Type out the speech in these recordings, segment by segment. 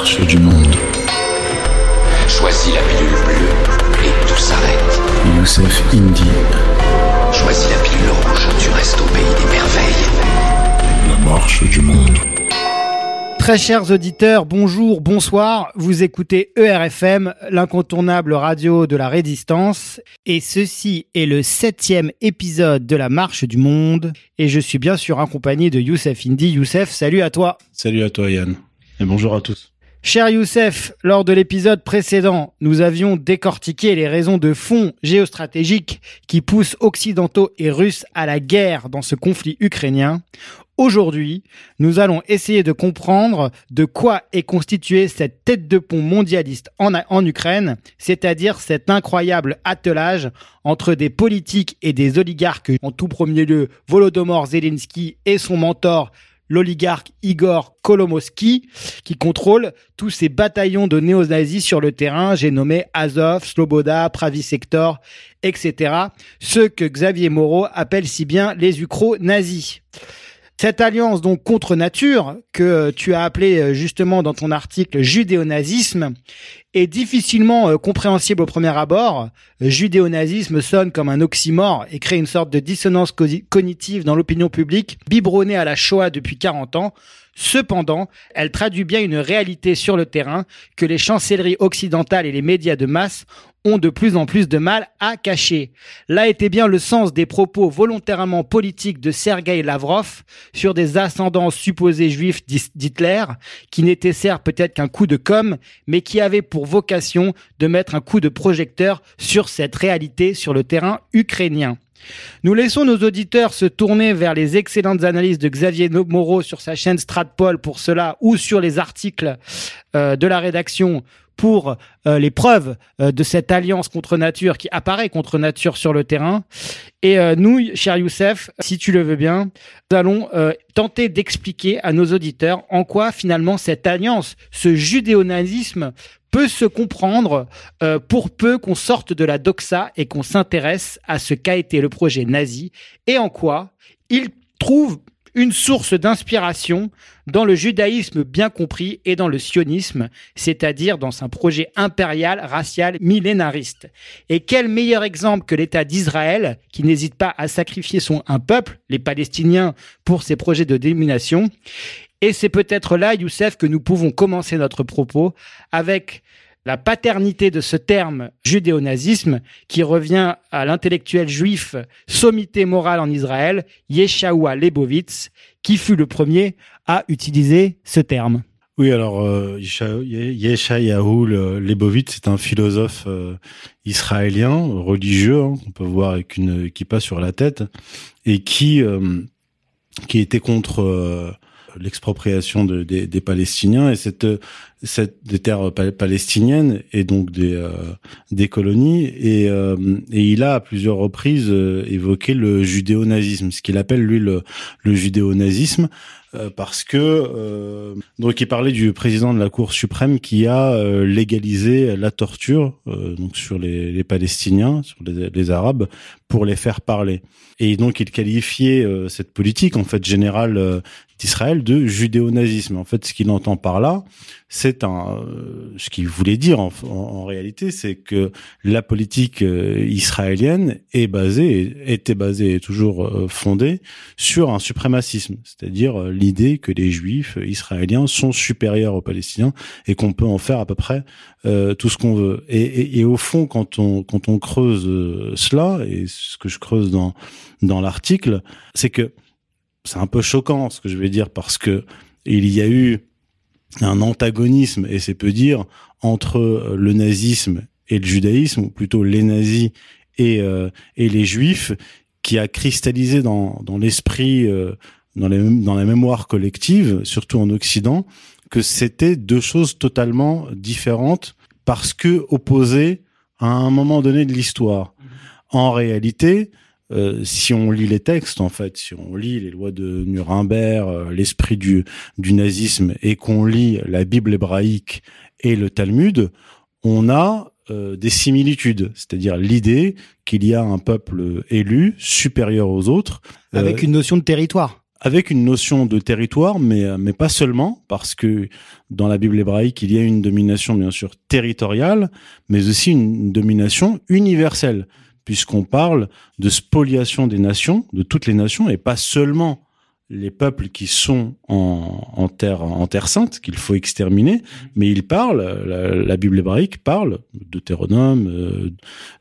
marche du monde. Choisis la pilule bleue et tout s'arrête. Youssef Indy. Choisis la pilule rouge, tu restes au pays des merveilles. La marche du monde. Très chers auditeurs, bonjour, bonsoir. Vous écoutez ERFM, l'incontournable radio de la résistance. Et ceci est le septième épisode de la marche du monde. Et je suis bien sûr accompagné de Youssef Indy. Youssef, salut à toi. Salut à toi Yann. Et bonjour à tous. Cher Youssef, lors de l'épisode précédent, nous avions décortiqué les raisons de fond géostratégiques qui poussent occidentaux et russes à la guerre dans ce conflit ukrainien. Aujourd'hui, nous allons essayer de comprendre de quoi est constituée cette tête de pont mondialiste en, Ukraine, c'est-à-dire cet incroyable attelage entre des politiques et des oligarques, en tout premier lieu Volodymyr Zelensky et son mentor l'oligarque Igor Kolomoski, qui contrôle tous ces bataillons de néo-nazis sur le terrain. J'ai nommé Azov, Sloboda, Pravi Sector, etc. Ceux que Xavier Moreau appelle si bien les ukro-nazis. Cette alliance donc contre nature que tu as appelée justement dans ton article judéo-nazisme est difficilement compréhensible au premier abord. Judéo-nazisme sonne comme un oxymore et crée une sorte de dissonance cognitive dans l'opinion publique, biberonnée à la Shoah depuis 40 ans. Cependant, elle traduit bien une réalité sur le terrain que les chancelleries occidentales et les médias de masse ont de plus en plus de mal à cacher. Là était bien le sens des propos volontairement politiques de Sergei Lavrov sur des ascendants supposés juifs d'Hitler, qui n'étaient certes peut-être qu'un coup de com', mais qui avaient pour vocation de mettre un coup de projecteur sur cette réalité sur le terrain ukrainien. Nous laissons nos auditeurs se tourner vers les excellentes analyses de Xavier Moreau sur sa chaîne Stratpol pour cela ou sur les articles euh, de la rédaction pour euh, les preuves euh, de cette alliance contre nature qui apparaît contre nature sur le terrain. Et euh, nous, cher Youssef, si tu le veux bien, nous allons tenter d'expliquer à nos auditeurs en quoi finalement cette alliance, ce judéo-nazisme peut se comprendre pour peu qu'on sorte de la doxa et qu'on s'intéresse à ce qu'a été le projet nazi et en quoi il trouve une source d'inspiration dans le judaïsme bien compris et dans le sionisme, c'est-à-dire dans un projet impérial, racial, millénariste. Et quel meilleur exemple que l'État d'Israël, qui n'hésite pas à sacrifier son un peuple, les Palestiniens, pour ses projets de domination. Et c'est peut-être là, Youssef, que nous pouvons commencer notre propos avec la paternité de ce terme judéo-nazisme qui revient à l'intellectuel juif sommité morale en Israël, Yeshaoua Lebovitz, qui fut le premier à utiliser ce terme. Oui, alors euh, Yeshayahu c'est un philosophe euh, israélien religieux hein, qu'on peut voir avec une kippa sur la tête et qui euh, qui était contre euh, l'expropriation de, des, des, Palestiniens et cette, cette des terres palestiniennes et donc des euh, des colonies et, euh, et il a à plusieurs reprises euh, évoqué le judéo-nazisme, ce qu'il appelle lui le, le judéo-nazisme parce que donc il parlait du président de la Cour suprême qui a légalisé la torture donc sur les, les Palestiniens, sur les, les, Arabes pour les faire parler. Et donc il qualifiait cette politique en fait générale d'Israël de judéo-nazisme. En fait, ce qu'il entend par là, c'est un, ce qu'il voulait dire en, en, réalité, c'est que la politique israélienne est basée, était basée et toujours fondée sur un suprémacisme, c'est-à-dire l'idée que les Juifs israéliens sont supérieurs aux Palestiniens et qu'on peut en faire à peu près euh, tout ce qu'on veut. Et, et, et, au fond, quand on quand on creuse cela et ce que je creuse dans dans l'article, c'est que c'est un peu choquant ce que je vais dire parce que il y a eu un antagonisme et c'est peu dire entre le nazisme et le judaïsme ou plutôt les nazis et euh, et les juifs qui a cristallisé dans dans l'esprit euh, dans les dans la mémoire collective surtout en occident que c'était deux choses totalement différentes parce que opposées à un moment donné de l'histoire. En réalité euh, si on lit les textes, en fait, si on lit les lois de Nuremberg, euh, l'esprit du, du nazisme, et qu'on lit la Bible hébraïque et le Talmud, on a euh, des similitudes, c'est-à-dire l'idée qu'il y a un peuple élu supérieur aux autres, avec une notion de territoire. avec une notion de territoire, mais, mais pas seulement, parce que dans la Bible hébraïque, il y a une domination bien sûr territoriale, mais aussi une domination universelle, puisqu'on parle de spoliation des nations, de toutes les nations, et pas seulement les peuples qui sont en, en terre en terre sainte qu'il faut exterminer, mais il parle, la, la Bible hébraïque parle, Deutéronome, euh,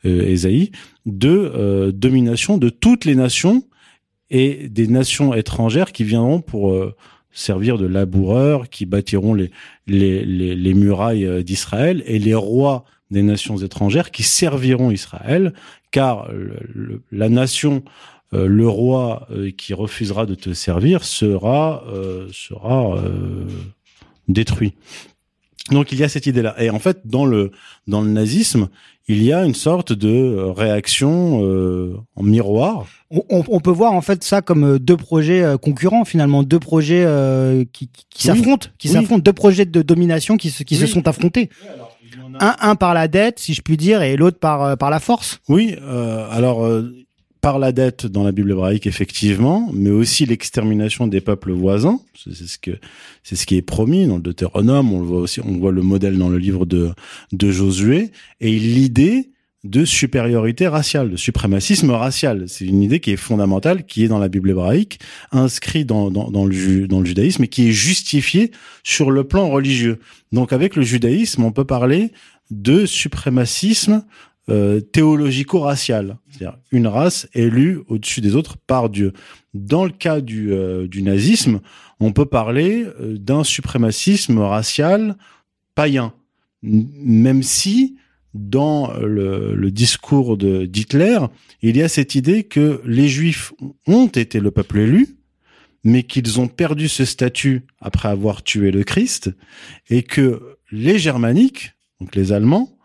euh, Ésaïe, de euh, domination de toutes les nations et des nations étrangères qui viendront pour euh, servir de laboureurs, qui bâtiront les, les, les, les murailles d'Israël, et les rois des nations étrangères qui serviront Israël, car le- le- la nation, euh, le roi euh, qui refusera de te servir sera, euh, sera détruit. Donc il y a cette idée-là. Et en fait, dans le dans le nazisme, il y a une sorte de réaction euh, en miroir. On, peut voir en fait ça comme deux projets concurrents finalement, deux projets euh, qui, s'affrontent, qui Oui. s'affrontent, deux projets de domination qui, se, qui se sont affrontés. Un, un par la dette, si je puis dire, et l'autre par, euh, par la force. Oui, euh, alors euh, par la dette dans la Bible hébraïque effectivement, mais aussi l'extermination des peuples voisins. C'est c'est ce que c'est ce qui est promis dans le Deutéronome. On le voit aussi, on voit le modèle dans le livre de de Josué et l'idée de supériorité raciale, de suprémacisme racial. C'est une idée qui est fondamentale, qui est dans la Bible hébraïque, inscrite dans, dans, dans, le, dans le judaïsme et qui est justifiée sur le plan religieux. Donc avec le judaïsme, on peut parler de suprémacisme euh, théologico-racial, c'est-à-dire une race élue au-dessus des autres par Dieu. Dans le cas du, euh, du nazisme, on peut parler euh, d'un suprémacisme racial païen, même si dans le, discours de- d'Hitler, il y a cette idée que les Juifs ont été le peuple élu, mais qu'ils ont perdu ce statut après avoir tué le Christ, et que les Germaniques, donc les Allemands,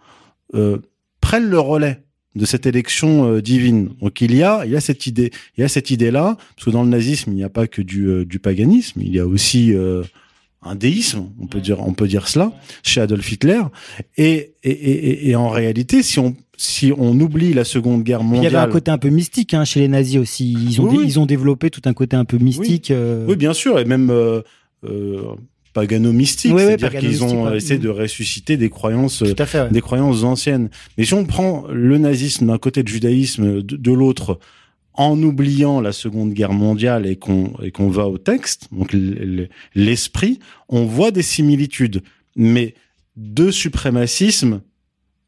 euh, prennent le relais de cette élection euh, divine. Donc il y a, il y a cette idée, il y a cette idée-là, parce que dans le nazisme, il n'y a pas que du, euh, paganisme, il y a aussi un déisme, on peut dire, on peut dire cela, chez Adolf Hitler. Et, et, et, et en réalité, si on, si on oublie la Seconde Guerre Puis Il y mondiale, avait un côté un peu mystique hein, chez les nazis aussi. Ils ont, Oui, dé- oui. ils ont développé tout un côté un peu mystique. euh, oui, bien sûr, et même euh, euh, pagano-mystique, Oui, oui, c'est-à-dire qu'ils ont ouais. essayé de ressusciter des croyances euh, Tout à fait. ouais. des croyances anciennes. Mais si on prend le nazisme d'un côté, le judaïsme de, de l'autre, en oubliant la Seconde Guerre mondiale et qu'on et qu'on va au texte, donc l'esprit, on voit des similitudes. Mais deux suprémacismes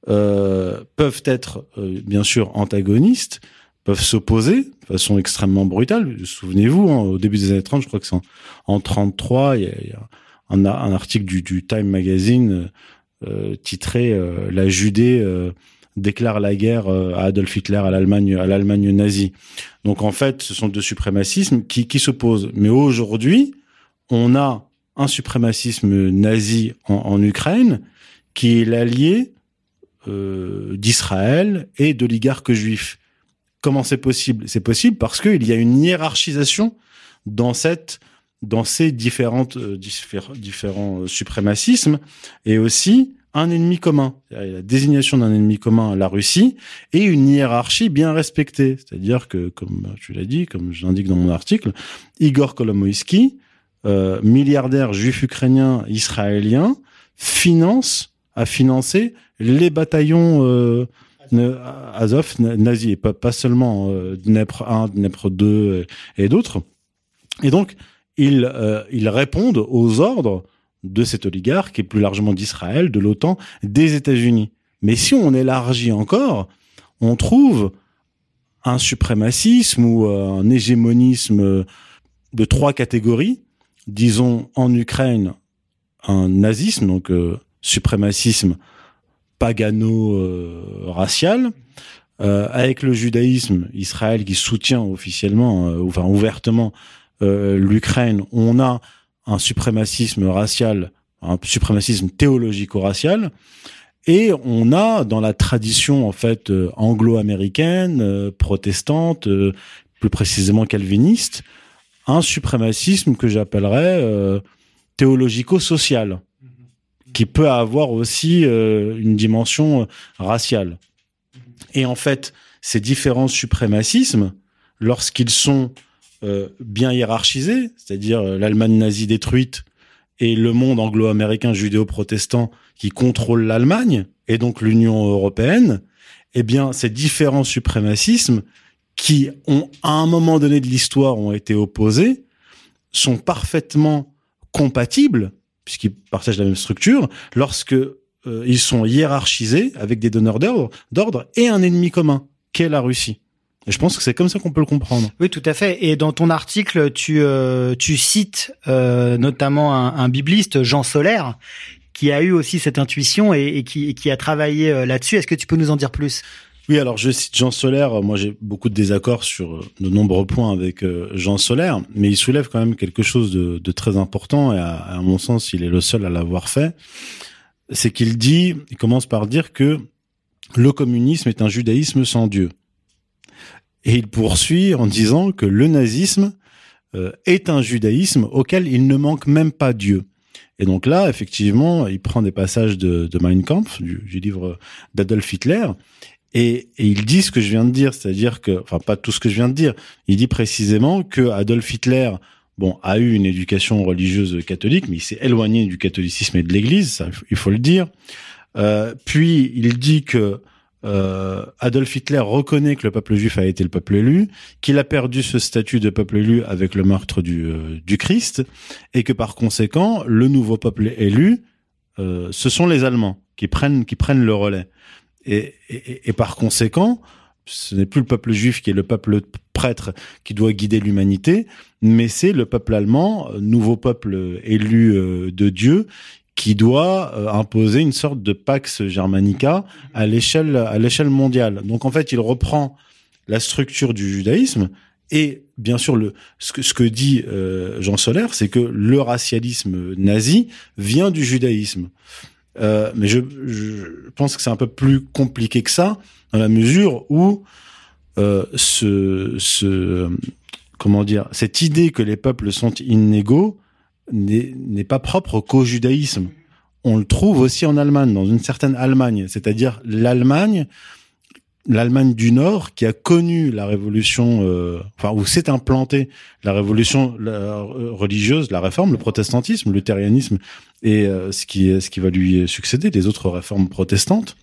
euh, peuvent être euh, bien sûr antagonistes, peuvent s'opposer de façon extrêmement brutale. Souvenez-vous, hein, au début des années 30, je crois que c'est en, en 33, il y a, un, article du, Time Magazine euh, titré euh, La Judée euh, déclare la guerre euh, à Adolf Hitler, à l'Allemagne, à l'Allemagne nazie. Donc en fait, ce sont deux suprémacismes qui, qui s'opposent. Mais aujourd'hui, on a un suprémacisme nazi en, en Ukraine qui est l'allié euh, d'Israël et d'oligarques juifs. Comment c'est possible? C'est possible parce qu'il y a une hiérarchisation dans cette dans ces différentes euh, diffé- différents euh, suprémacismes et aussi un ennemi commun, la désignation d'un ennemi commun, la Russie, et une hiérarchie bien respectée. C'est-à-dire que, comme tu l'as dit, comme j'indique dans mon article, Igor Kolomoïski, euh, milliardaire juif ukrainien israélien, finance, a financé les bataillons euh, Azov na- nazis, et pas, seulement euh, Dnepr 1, Dnepr 2 euh, et d'autres. Et donc, ils, euh, ils répondent aux ordres de cet oligarque et plus largement d'Israël, de l'OTAN, des États-Unis. Mais si on élargit encore, on trouve un suprémacisme ou euh, un hégémonisme euh, de trois catégories. Disons en Ukraine un nazisme, donc euh, suprémacisme pagano-racial, avec le judaïsme, Israël qui soutient officiellement, enfin ouvertement l'Ukraine, on a un suprémacisme racial, un suprémacisme théologico-racial, et on a dans la tradition en fait euh, anglo-américaine, euh, protestante, euh, plus précisément calviniste, un suprémacisme que j'appellerais euh, théologico-social, qui peut avoir aussi une dimension raciale. Et en fait, ces différents suprémacismes, lorsqu'ils sont euh, bien hiérarchisé, c'est-à-dire euh, l'Allemagne nazie détruite et le monde anglo-américain judéo-protestant qui contrôle l'Allemagne et donc l'Union européenne, eh bien, ces différents suprémacismes qui ont, à un moment donné de l'histoire, ont été opposés, sont parfaitement compatibles, puisqu'ils partagent la même structure, lorsque euh, ils sont hiérarchisés avec des donneurs d'ordre, d'ordre et un ennemi commun, qu'est la Russie. Et je pense que c'est comme ça qu'on peut le comprendre. Oui, tout à fait. Et dans ton article, tu euh, tu cites euh, notamment un, un, bibliste, Jean Solaire, qui a eu aussi cette intuition et, et, qui, et qui, a travaillé euh, là-dessus. Est-ce que tu peux nous en dire plus? Oui, alors je cite Jean Solaire. Moi, j'ai beaucoup de désaccords sur de nombreux points avec Jean Solaire, mais il soulève quand même quelque chose de, de très important et à, à, mon sens, il est le seul à l'avoir fait. C'est qu'il dit, il commence par dire que le communisme est un judaïsme sans Dieu. Et il poursuit en disant que le nazisme euh, est un judaïsme auquel il ne manque même pas Dieu. Et donc là, effectivement, il prend des passages de, de Mein Kampf, du, du livre d'Adolf Hitler, et, et, il dit ce que je viens de dire, c'est-à-dire que, enfin pas tout ce que je viens de dire, il dit précisément que Adolf Hitler, bon, a eu une éducation religieuse catholique, mais il s'est éloigné du catholicisme et de l'Église, ça, il faut le dire. Euh, puis il dit que euh, Adolf Hitler reconnaît que le peuple juif a été le peuple élu, qu'il a perdu ce statut de peuple élu avec le meurtre du, euh, Christ, et que par conséquent, le nouveau peuple élu, euh, ce sont les Allemands qui prennent, qui prennent le relais. Et, et, par conséquent, ce n'est plus le peuple juif qui est le peuple prêtre qui doit guider l'humanité, mais c'est le peuple allemand, nouveau peuple élu de Dieu, qui doit euh, imposer une sorte de pax germanica à l'échelle à l'échelle mondiale. Donc en fait, il reprend la structure du judaïsme et bien sûr le ce que ce que dit euh, Jean Solaire, c'est que le racialisme nazi vient du judaïsme. Euh, mais je, je pense que c'est un peu plus compliqué que ça dans la mesure où euh, ce, ce comment dire cette idée que les peuples sont inégaux n'est pas propre qu'au judaïsme. On le trouve aussi en Allemagne, dans une certaine Allemagne, c'est-à-dire l'Allemagne, l'Allemagne du Nord, qui a connu la révolution, euh, enfin où s'est implantée la révolution la, religieuse, la réforme, le protestantisme, le et euh, ce qui ce qui va lui succéder, les autres réformes protestantes.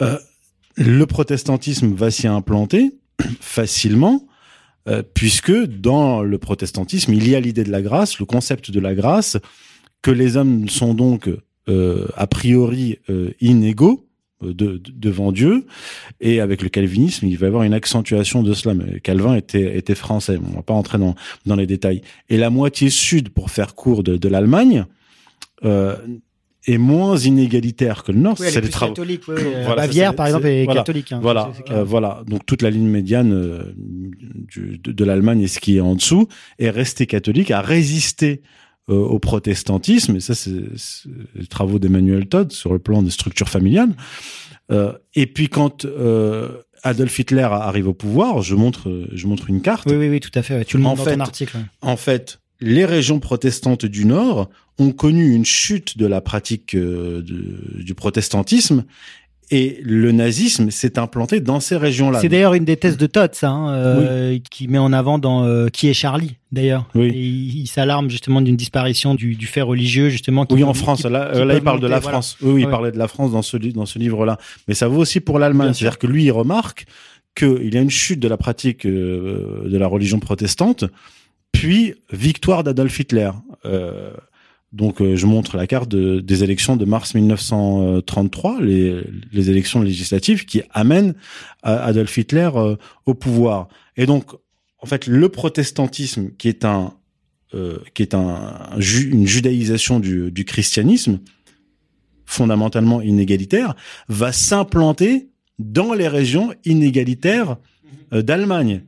Euh, le protestantisme va s'y implanter facilement euh, puisque dans le protestantisme, il y a l'idée de la grâce, le concept de la grâce, que les hommes sont donc euh, a priori euh, inégaux euh, de, de, devant Dieu, et avec le calvinisme, il va y avoir une accentuation de cela. Mais Calvin était, était français, on va pas entrer dans, dans les détails. Et la moitié sud, pour faire court, de, de l'Allemagne, euh, est moins inégalitaire que le Nord. Oui, c'est les travaux. Catholiques, oui, voilà, Bavière, par exemple, est voilà, catholique. Hein, voilà, euh, voilà. Donc toute la ligne médiane euh, du, de, de l'Allemagne et ce qui est en dessous est restée catholique, a résisté euh, au protestantisme. Et ça, c'est les travaux d'Emmanuel Todd sur le plan des structures familiales. Euh, et puis quand euh, Adolf Hitler arrive au pouvoir, je montre, je montre une carte. Oui, oui, oui, tout à fait. Tu le montres en dans fait, ton article. Ouais. En fait, les régions protestantes du Nord ont connu une chute de la pratique euh, de, du protestantisme et le nazisme s'est implanté dans ces régions-là. C'est d'ailleurs une des thèses de Todd, ça, hein, euh, oui. qui met en avant dans euh, Qui est Charlie, d'ailleurs. Oui. Et il, il s'alarme justement d'une disparition du, du, fait religieux, justement. Qui, oui, en France. Qui, là, qui là il parle monter, de la voilà. France. Oui, oui, il parlait de la France dans ce, dans ce livre-là. Mais ça vaut aussi pour l'Allemagne. C'est-à-dire que lui, il remarque qu'il y a une chute de la pratique euh, de la religion protestante puis victoire d'Adolf Hitler. Euh, donc euh, je montre la carte de, des élections de mars 1933, les, élections législatives qui amènent Adolf Hitler euh, au pouvoir. Et donc en fait le protestantisme qui est un euh, qui est un, une judaïsation du, christianisme fondamentalement inégalitaire va s'implanter dans les régions inégalitaires euh, d'Allemagne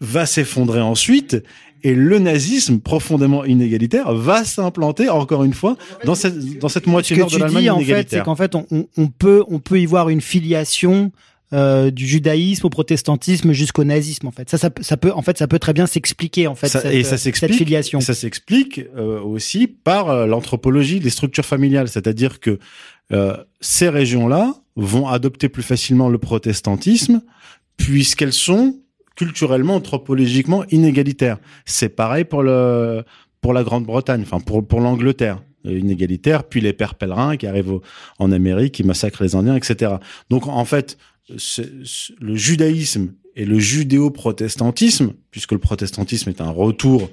va s'effondrer ensuite et le nazisme profondément inégalitaire va s'implanter encore une fois dans cette dans cette moitié nord de l'Allemagne inégalitaire. En fait, c'est qu'en fait on, on, peut on peut y voir une filiation euh, du judaïsme au protestantisme jusqu'au nazisme en fait. Ça, ça, ça peut en fait ça peut très bien s'expliquer en fait ça, cette, et ça cette filiation. Ça s'explique euh, aussi par euh, l'anthropologie des structures familiales, c'est-à-dire que ces régions-là vont adopter plus facilement le protestantisme puisqu'elles sont culturellement, anthropologiquement inégalitaire. C'est pareil pour le pour la Grande-Bretagne, enfin pour pour l'Angleterre euh, inégalitaire, puis les pères pèlerins qui arrivent en Amérique, qui massacrent les Indiens, etc. Donc en fait, le judaïsme et le judéo-protestantisme, puisque le protestantisme est un retour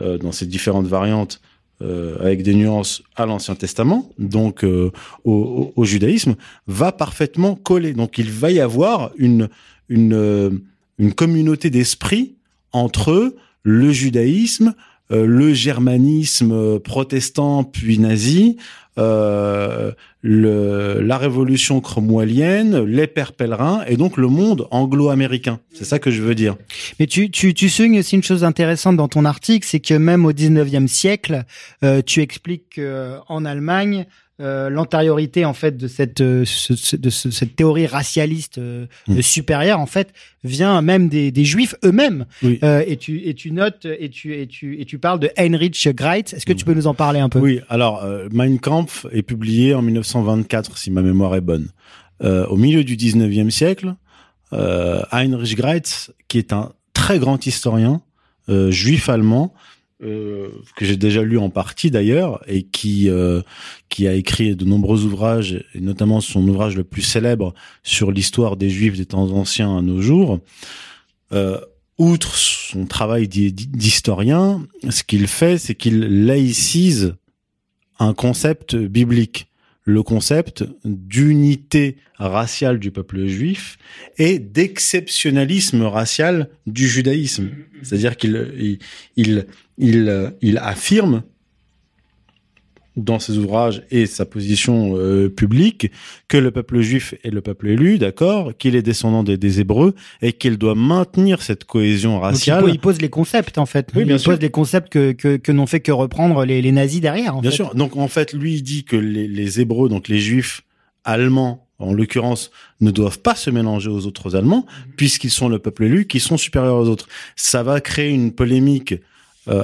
euh, dans ses différentes variantes euh, avec des nuances à l'Ancien Testament, donc au, au- judaïsme, va parfaitement coller. Donc il va y avoir une, une communauté d'esprit entre le judaïsme, euh, le germanisme euh, protestant puis nazi, euh, le, la révolution cromwellienne, les pères pèlerins et donc le monde anglo-américain. C'est ça que je veux dire. Mais tu, tu, tu soulignes aussi une chose intéressante dans ton article, c'est que même au 19e siècle, euh, tu expliques qu'en Allemagne, euh, l'antériorité en fait de cette euh, ce- ce- de ce- cette théorie racialiste euh, Mm. supérieure en fait vient même des, des juifs eux-mêmes Oui. Et tu et tu notes et tu et tu et tu parles de Heinrich Greitz est-ce que tu peux nous en parler un peu? Oui, alors Mein Kampf est publié en 1924, si ma mémoire est bonne. Au milieu du 19e siècle, Heinrich Greitz, qui est un très grand historien juif allemand, euh, que j'ai déjà lu en partie d'ailleurs, et qui euh, qui a écrit de nombreux ouvrages, et notamment son ouvrage le plus célèbre sur l'histoire des Juifs des temps anciens à nos jours. Euh, outre son travail d'hi- d'historien, ce qu'il fait, c'est qu'il laïcise un concept biblique, le concept d'unité raciale du peuple juif et d'exceptionnalisme racial du judaïsme. C'est-à-dire qu'il il, il, il, affirme dans ses ouvrages et sa position euh, publique que le peuple juif est le peuple élu, d'accord, qu'il est descendant des, des Hébreux et qu'il doit maintenir cette cohésion Donc, raciale. pose- il pose les concepts en fait Oui, bien il sûr. pose les concepts que que, que n'ont fait que reprendre les, les nazis derrière en Bien fait. sûr. Donc en fait, lui il dit que les, les Hébreux, donc les Juifs allemands en l'occurrence, ne doivent pas se mélanger aux autres Allemands puisqu'ils sont le peuple élu, qui sont supérieurs aux autres. Ça va créer une polémique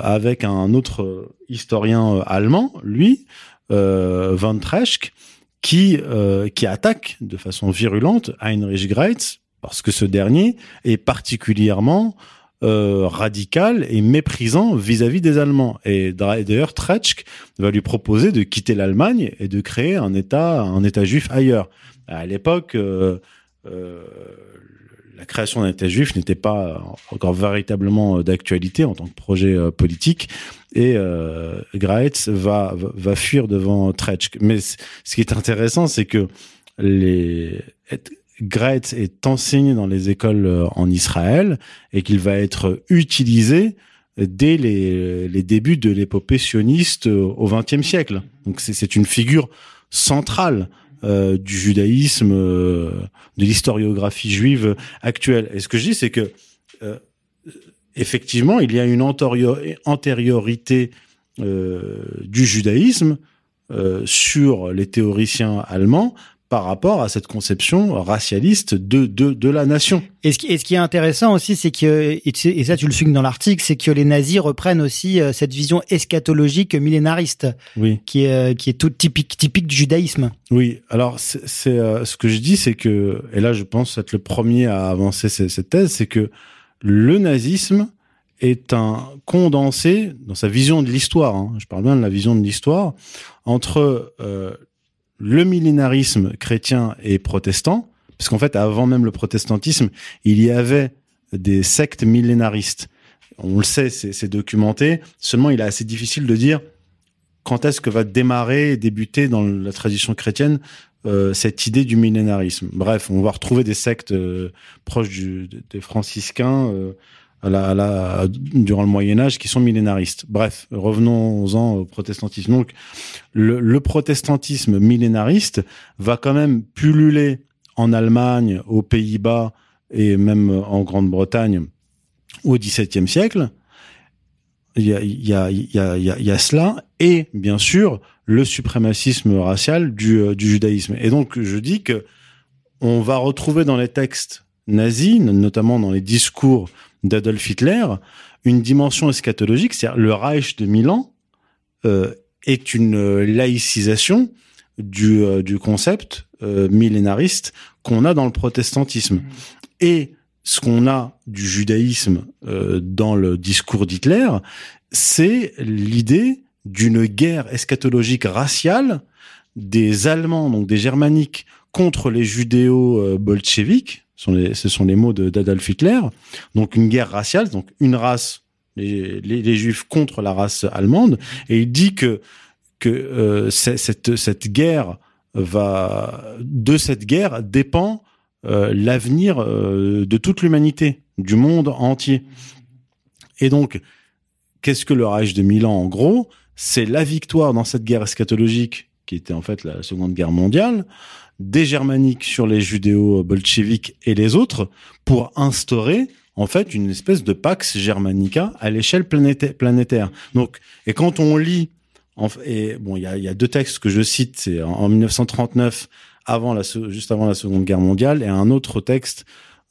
avec un autre euh, historien euh, allemand, lui, euh, Van Treschke, qui euh, qui attaque de façon virulente Heinrich Greitz parce que ce dernier est particulièrement euh, radical et méprisant vis-à-vis des Allemands. Et d'ailleurs, Treschke va lui proposer de quitter l'Allemagne et de créer un État, un État juif ailleurs. À l'époque, euh, euh, la création d'un État juif n'était pas encore véritablement d'actualité en tant que projet euh, politique. Et euh, Graetz va, va, fuir devant Treschke. Mais ce qui est intéressant, c'est que les Graetz est enseigné dans les écoles euh, en Israël et qu'il va être utilisé dès les, les débuts de l'épopée sioniste euh, au XXe siècle. Donc c'est une figure centrale euh, du judaïsme, euh, de l'historiographie juive actuelle. Et ce que je dis, c'est que euh, effectivement, il y a une antério- antériorité euh, du judaïsme sur les théoriciens allemands par rapport à cette conception racialiste de, de, de la nation. Et ce, qui, et ce qui est intéressant aussi, c'est que, et, ça tu le soulignes dans l'article, c'est que les nazis reprennent aussi euh, cette vision eschatologique millénariste, Oui. qui est, euh, qui est toute typique, typique du judaïsme. Oui, alors c'est euh, ce que je dis, c'est que et là je pense être le premier à avancer ce- cette thèse, c'est que le nazisme est un condensé dans sa vision de l'histoire. hein, je parle bien de la vision de l'histoire entre euh, le millénarisme chrétien et protestant, parce qu'en fait avant même le protestantisme, il y avait des sectes millénaristes. On le sait, c'est documenté. Seulement, il est assez difficile de dire quand est-ce que va démarrer et débuter dans la tradition chrétienne euh, cette idée du millénarisme. Bref, on va retrouver des sectes euh, proches du- des franciscains euh, durant le Moyen Âge qui sont millénaristes. Bref, revenons-en au protestantisme. Donc, le, protestantisme millénariste va quand même pulluler en Allemagne, aux Pays-Bas et même en Grande-Bretagne au XVIIe siècle. Il y a cela et bien sûr le suprémacisme racial du, euh, du judaïsme. Et donc je dis que on va retrouver dans les textes nazis, notamment dans les discours d'Adolf Hitler, une dimension eschatologique, c'est-à-dire le Reich de Milan euh, est une euh, laïcisation du, euh, du concept euh, millénariste qu'on a dans le protestantisme. Et ce qu'on a du judaïsme dans le discours d'Hitler, c'est l'idée d'une guerre eschatologique raciale des Allemands, donc des Germaniques, contre les judéo-bolcheviques. Ce sont les mots d'Adolf Hitler. Donc une guerre raciale, donc une race, les, juifs contre la race allemande. Et il dit que euh, cette, cette guerre va de cette guerre dépend euh, l'avenir euh, de toute l'humanité, du monde entier. Et donc, qu'est-ce que le Reich de Milan en gros? C'est la victoire dans cette guerre eschatologique qui était en fait la Seconde Guerre mondiale, des Germaniques sur les judéo-bolcheviques et les autres, pour instaurer en fait une espèce de Pax Germanica à l'échelle planétaire. Donc, et quand on lit, et bon, il y a, deux textes que je cite, c'est en, 1939, avant la, juste avant la Seconde Guerre mondiale, et un autre texte,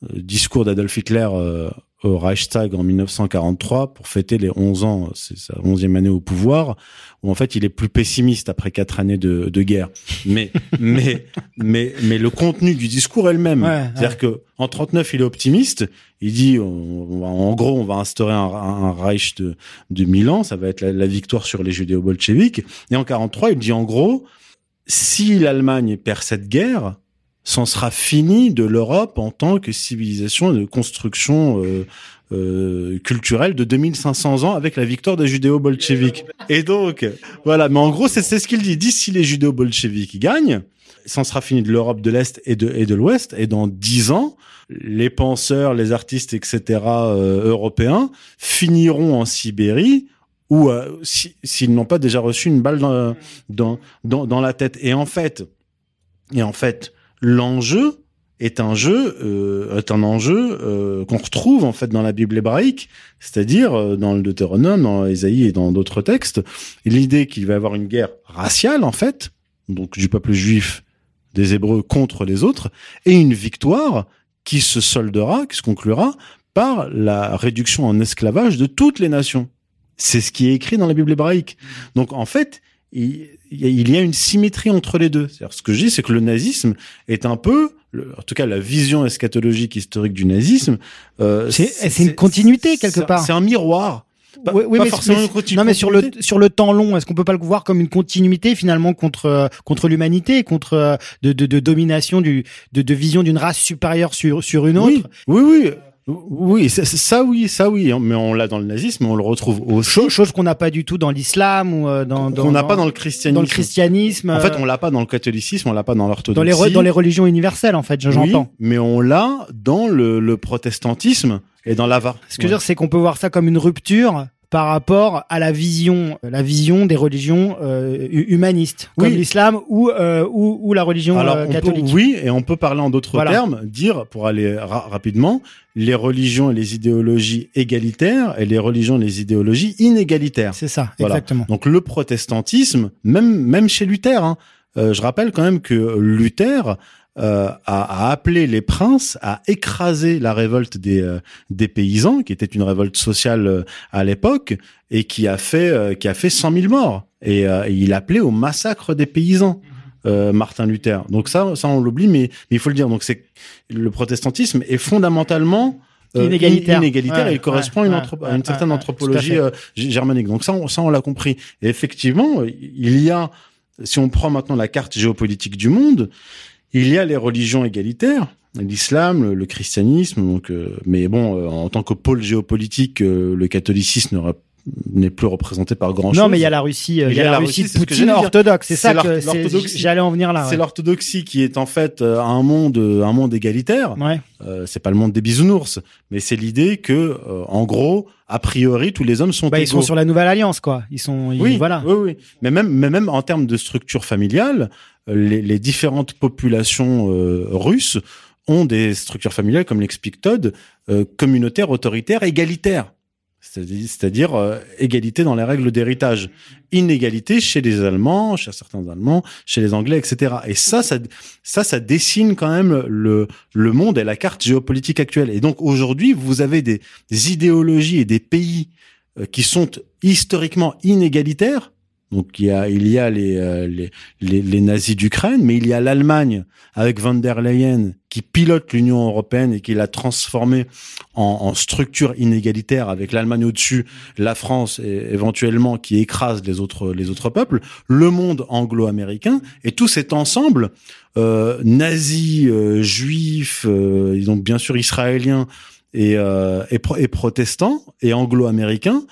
euh, discours d'Adolf Hitler euh, au Reichstag en 1943 pour fêter les 11 ans, c'est sa 11e année au pouvoir, où en fait il est plus pessimiste après quatre années de, de guerre. Mais mais mais mais le contenu du discours est le même. C'est-à-dire que en 39 il est optimiste. Il dit en gros on va instaurer un, un Reich de de Milan, ça va être la, la victoire sur les judéo-bolcheviques. Et en 43 il dit en gros si l'Allemagne perd cette guerre, c'en sera fini de l'Europe en tant que civilisation de construction euh, euh, culturelle de 2500 ans avec la victoire des judéo-bolcheviques. Et donc, voilà. Mais en gros, c'est ce qu'il dit. Si les judéo-bolcheviques gagnent, c'en sera fini de l'Europe de l'Est et de, et de l'Ouest. Et dans dix ans, les penseurs, les artistes, etc. Euh, européens finiront en Sibérie ou euh, s'ils n'ont pas déjà reçu une balle dans, dans, dans, dans la tête. Et en fait, et en fait, l'enjeu est un jeu euh, est un enjeu euh, qu'on retrouve en fait dans la Bible hébraïque, c'est-à-dire euh, dans le Deutéronome, dans Ésaïe et dans d'autres textes, l'idée qu'il va y avoir une guerre raciale en fait, donc du peuple juif des Hébreux contre les autres, et une victoire qui se soldera, qui se conclura par la réduction en esclavage de toutes les nations. C'est ce qui est écrit dans la Bible hébraïque. Donc en fait, y a une symétrie entre les deux. ce que je dis, c'est que le nazisme est un peu, en tout cas la vision eschatologique historique du nazisme, euh, c'est une continuité quelque part. C'est un miroir. oui, mais, forcément non, mais sur le sur le temps long, est-ce qu'on peut pas le voir comme une continuité finalement contre contre l'humanité, contre de, de, de, domination du de, de vision d'une race supérieure sur sur une autre? Oui, oui, oui. Oui, ça, oui, ça oui, mais on l'a dans le nazisme, on le retrouve aussi. Chose, qu'on n'a pas du tout dans l'islam ou euh, dans, dans n'a pas dans le christianisme. Dans le christianisme. En fait, euh, on l'a pas dans le catholicisme, on l'a pas dans l'orthodoxie. Dans les dans les religions universelles, en fait, j'entends. Oui, mais on l'a dans le, le protestantisme et dans l'ava. Ce que je veux dire, c'est qu'on peut voir ça comme une rupture par rapport à la vision, la vision des religions euh, humanistes, comme l'islam ou, euh, ou, ou la religion euh, catholique. oui, et on peut parler en d'autres termes, dire pour aller rapidement, les religions et les idéologies égalitaires et les religions et les idéologies inégalitaires. C'est ça, exactement. Donc le protestantisme, même même chez Luther, hein, je rappelle quand même que Luther euh, a, appelé les princes à écraser la révolte des, euh, des paysans, qui était une révolte sociale euh, à l'époque, et qui a fait qui a fait 100 000 morts. Et, il appelait au massacre des paysans. Martin Luther. Donc ça, ça on l'oublie, mais, il faut le dire. Donc c'est le protestantisme est fondamentalement inégalitaire, inégalitaire et il correspond à, une à, une certaine anthropologie germanique. Donc ça, on, ça on l'a compris. Et effectivement, il y a, si on prend maintenant la carte géopolitique du monde, il y a les religions égalitaires, l'islam, le, christianisme, donc, euh, mais bon, euh, en tant que pôle géopolitique, euh, le catholicisme n'est plus représenté par grand chose. Non, mais il y a la Russie, il y, a la, Russie, de Poutine orthodoxe. C'est ça que j'allais en venir là. C'est l'orthodoxie qui est en fait un monde, un monde égalitaire. Ouais. Euh, c'est pas le monde des bisounours, mais c'est l'idée que, en gros, a priori, tous les hommes sont bah, Ils sont sur la nouvelle alliance, quoi. Ils sont, oui, voilà. Oui, oui. Mais même, mais même en termes de structure familiale, les, les différentes populations euh, russes ont des structures familiales, comme l'explique Todd, euh, communautaires, autoritaires, égalitaires. C'est-à-dire euh, égalité dans les règles d'héritage, inégalité chez les Allemands, chez certains Allemands, chez les Anglais, etc. Et ça, ça, ça, ça dessine quand même le le monde et la carte géopolitique actuelle. Et donc aujourd'hui, vous avez des, des idéologies et des pays qui sont historiquement inégalitaires, Donc il y a il y a les euh, les, les, les nazis d'Ukraine, mais il y a l'Allemagne avec van der Leyen qui pilote l'Union européenne et qui l'a transformée en, en structure inégalitaire avec l'Allemagne au-dessus, la France et éventuellement qui écrase les autres les autres peuples, le monde anglo-américain et tout cet ensemble euh, nazis, euh, juifs, euh, ils ont bien sûr israéliens et, euh, et, et protestants et anglo-américains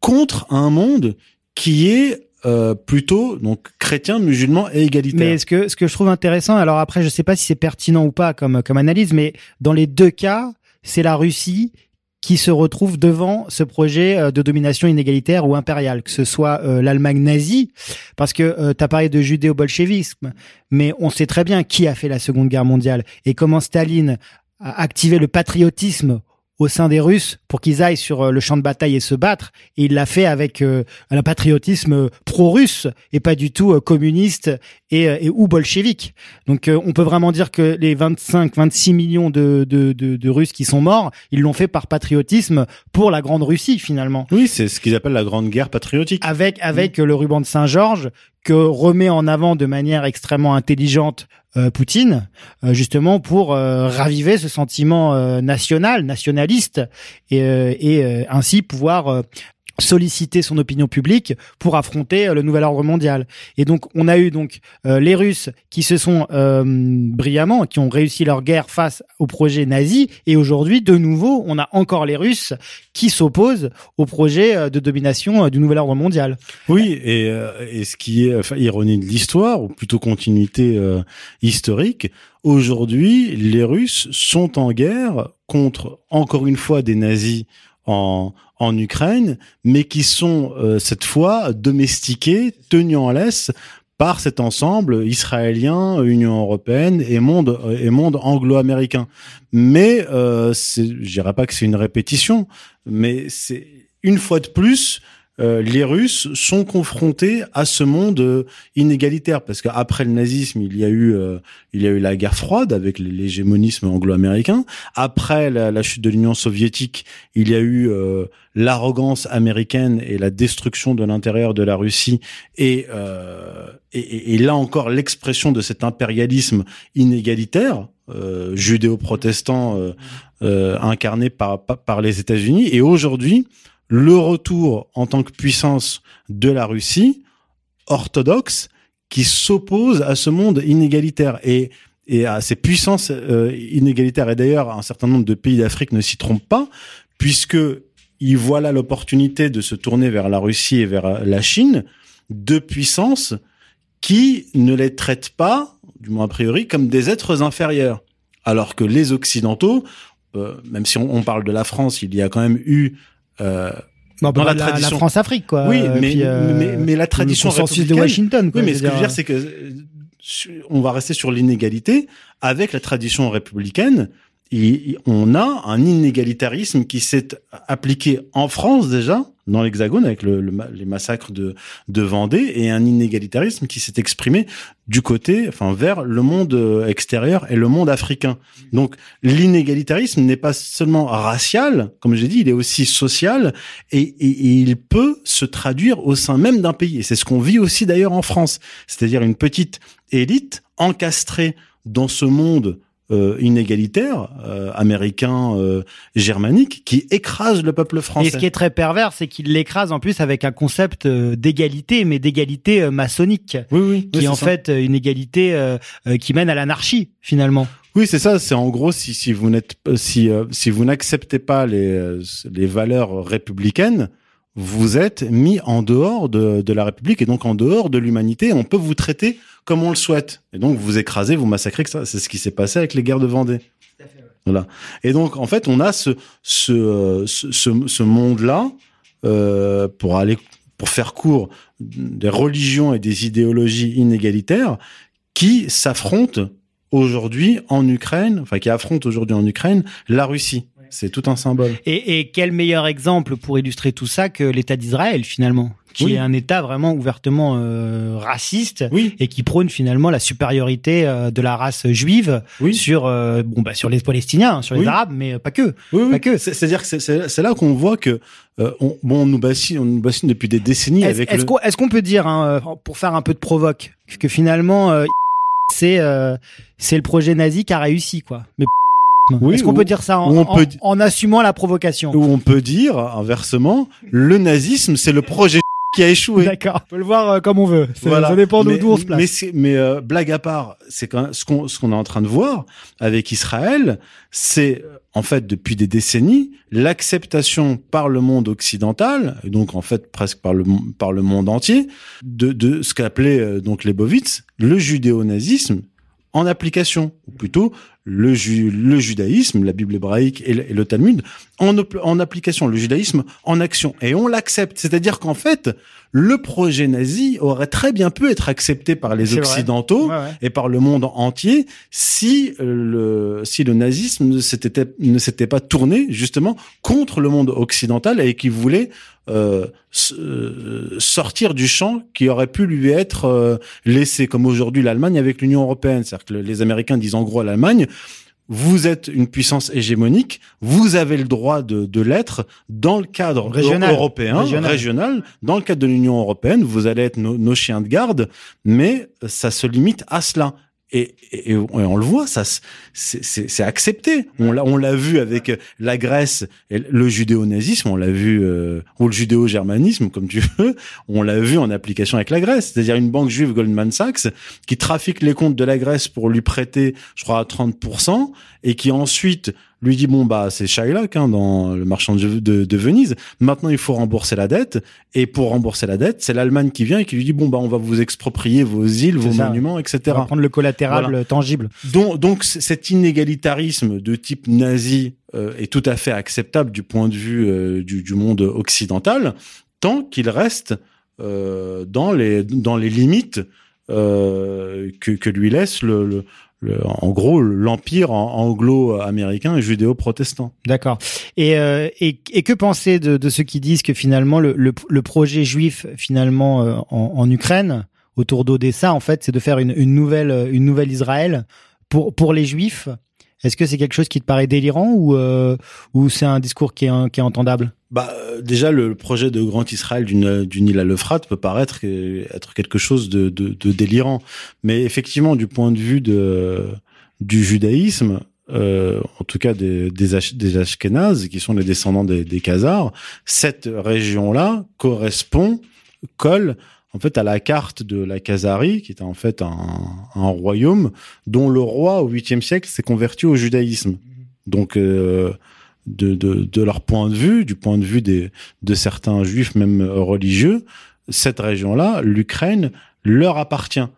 contre un monde qui est euh, plutôt donc chrétien, musulman et égalitaire. Mais ce que ce que je trouve intéressant, alors après je sais pas si c'est pertinent ou pas comme comme analyse, mais dans les deux cas, c'est la Russie qui se retrouve devant ce projet euh, de domination inégalitaire ou impériale, que ce soit euh, l'Allemagne nazie, parce que tu as parlé de judéo-bolchevisme, mais on sait très bien qui a fait la Seconde Guerre mondiale et comment Staline a activé le patriotisme au sein des Russes pour qu'ils aillent sur euh, le champ de bataille et se battre. Et il l'a fait avec euh, un patriotisme euh, pro-russe et pas du tout euh, communiste et, et ou bolchevique. Donc euh, on peut vraiment dire que les 25-26 millions de, de, de, de Russes qui sont morts, ils l'ont fait par patriotisme pour la Grande Russie finalement. Oui, c'est ce qu'ils appellent la Grande Guerre patriotique. Avec avec le ruban de Saint-Georges que remet en avant de manière extrêmement intelligente Poutine, euh, justement pour euh, raviver ce sentiment euh, national, nationaliste, et, euh, euh, ainsi pouvoir euh, solliciter son opinion publique pour affronter euh, le nouvel ordre mondial. Et donc on a eu donc euh, les Russes qui se sont euh, brillamment, qui ont réussi leur guerre face au projet nazi, et aujourd'hui de nouveau on a encore les Russes qui s'opposent au projet de domination du nouvel ordre mondial. Oui, et, ce qui est ironie de l'histoire, ou plutôt continuité historique, aujourd'hui, les Russes sont en guerre contre, encore une fois, des nazis en, en Ukraine, mais qui sont euh, cette fois domestiqués, tenus en laisse par cet ensemble israélien, Union européenne et monde et monde anglo-américain. Mais euh, je dirais pas que c'est une répétition, mais c'est une fois de plus euh, les Russes sont confrontés à ce monde euh, inégalitaire parce qu'après le nazisme, il y a eu euh, il y a eu la guerre froide avec l'hégémonisme anglo-américain. Après la, chute de l'Union soviétique, il y a eu euh, l'arrogance américaine et la destruction de l'intérieur de la Russie et, euh, et, là encore l'expression de cet impérialisme inégalitaire euh, judéo-protestant euh, incarné par par les États-Unis. Et aujourd'hui, le retour en tant que puissance de la Russie orthodoxe qui s'oppose à ce monde inégalitaire et à ces puissances euh, inégalitaires. Et d'ailleurs un certain nombre de pays d'Afrique ne s'y trompent pas puisque ils voient là l'opportunité de se tourner vers la Russie et vers euh, la Chine deux puissances qui ne les traitent pas du moins a priori comme des êtres inférieurs. Alors que les occidentaux euh, même si on parle de la France il y a quand même eu euh, Dans bah, la la, tradition- la France-Afrique, quoi. Oui, mais- puis, euh, mais- mais la tradition le consensus de républicaine- Washington. Quoi, oui, mais ce que je veux dire, c'est que euh, on va rester sur l'inégalité avec la tradition républicaine. On a un inégalitarisme qui s'est appliqué en France déjà, dans l'Hexagone, avec les massacres de, Vendée, et un inégalitarisme qui s'est exprimé du côté, enfin, vers le monde euh, extérieur et le monde africain. Donc, l'inégalitarisme n'est pas seulement racial, comme j'ai dit, il est aussi social, et, et- et il peut se traduire au sein même d'un pays. Et c'est ce qu'on vit aussi d'ailleurs en France. C'est-à-dire une petite élite encastrée dans ce monde euh, inégalitaire, euh, américain, euh, germanique, qui écrase le peuple français. Et ce qui est très pervers, c'est qu'il l'écrase en plus avec un concept euh, d'égalité, mais d'égalité euh, maçonnique, Oui, oui. qui oui, est en ça. fait euh, une égalité qui mène à l'anarchie finalement. Oui, c'est ça. C'est en gros si si vous n'êtes si euh, si vous n'acceptez pas les les valeurs républicaines, vous êtes mis en dehors de de la République et donc en dehors de l'humanité. On peut vous traiter comme on le souhaite et donc vous écraser, vous ça, c'est ce qui s'est passé avec les guerres de Vendée. Voilà. Et donc en fait, on a ce ce, ce, ce monde-là euh, pour aller pour faire court des religions et des idéologies inégalitaires qui s'affrontent aujourd'hui en Ukraine, enfin qui affrontent aujourd'hui en Ukraine la Russie. C'est tout un symbole. Et, et quel meilleur exemple pour illustrer tout ça que l'État d'Israël finalement, qui Oui. est un État vraiment ouvertement euh, raciste Oui, et qui prône finalement la supériorité euh, de la race juive oui. sur euh, bon bah sur les Palestiniens, hein, sur les. Arabes, mais pas que. Pas que. C'est- C'est-à-dire que c'est- là qu'on voit que on, bon, on nous bassine, on nous bassine depuis des décennies Est-ce avec est-ce le. qu'on peut dire, hein, pour faire un peu de provoque, que finalement c'est c'est le projet nazi qui a réussi quoi. Mais Oui, est-ce qu'on ou- peut dire ça en, ou on en- peut di- en assumant la provocation Où on peut dire inversement, le nazisme, c'est le projet qui a échoué. D'accord. On peut le voir euh, comme on veut. Ça, Voilà. ça dépend d'où on se place. Mais, euh, blague à part, c'est quand même- ce qu'on ce qu'on est en train de voir avec Israël, c'est euh, en fait depuis des décennies l'acceptation par le monde occidental, et donc en fait presque par le mon- par le monde entier, de, de ce qu'appelait euh, donc Lebovitz le judéo-nazisme en application, ou plutôt le, ju- le judaïsme, la Bible hébraïque et le, et le Talmud en, en application, le judaïsme en action. Et on l'accepte. C'est-à-dire qu'en fait, le projet nazi aurait très bien pu être accepté par les. Occidentaux Ouais, ouais. et par le monde entier si euh, le si le nazisme ne s'était ne s'était pas tourné justement contre le monde occidental et qui voulait euh, euh, sortir du champ qui aurait pu lui être euh, laissé comme aujourd'hui l'Allemagne avec l'Union européenne c'est-à-dire que le- les Américains disent en gros à l'Allemagne vous êtes une puissance hégémonique, vous avez le droit de, de l'être dans le cadre Régional. européen, Régional. régional, dans le cadre de l'Union européenne, vous allez être nos, nos chiens de garde, mais ça se limite à cela. Et, et- et on le voit, ça, c'est accepté. On l'a, on l'a vu avec la Grèce, et le judéo-nazisme, on l'a vu, euh, ou le judéo-germanisme, comme tu veux, on l'a vu en application avec la Grèce. C'est-à-dire une banque juive Goldman Sachs qui trafique les comptes de la Grèce pour lui prêter, je crois, à 30%, et qui ensuite lui dit bon bah c'est Shylock hein, dans le marchand de, de, de Venise. Maintenant il faut rembourser la dette et pour rembourser la dette c'est l'Allemagne qui vient et qui lui dit bon bah on va vous exproprier vos îles, vos ça. monuments, On etc. va prendre le collatéral Voilà. euh, tangible. Donc, donc cet inégalitarisme de type nazi euh, est tout à fait acceptable du point de vue euh, du, du monde occidental, tant qu'il reste euh, dans les dans les limites euh, que, que lui laisse le, le- en gros l'empire anglo-américain et judéo-protestant. D'accord. Et, euh, et, que penser de, de ceux qui disent que finalement le, le, projet juif finalement euh, en, Ukraine autour d'Odessa en fait c'est de faire une, une nouvelle euh, une nouvelle Israël pour pour les juifs? Est-ce que c'est quelque chose qui te paraît délirant ou euh, ou c'est un discours qui est qui est entendable? Bah, euh, déjà, le projet de Grand Israël d'une d'une île à l'Euphrate peut paraître être quelque chose de, de, de délirant, mais effectivement, du point de vue de du judaïsme, euh, en tout cas des des, Ashkénazes, qui sont les descendants des, des Khazars, cette région-là correspond, colle en fait à la carte de la Khazarie, qui est en fait un, un royaume dont le roi au 8e siècle s'est converti au judaïsme. Donc euh, de, de, de leur point de vue, du point de vue des, de certains juifs même religieux, cette région-là, l'Ukraine, leur appartient.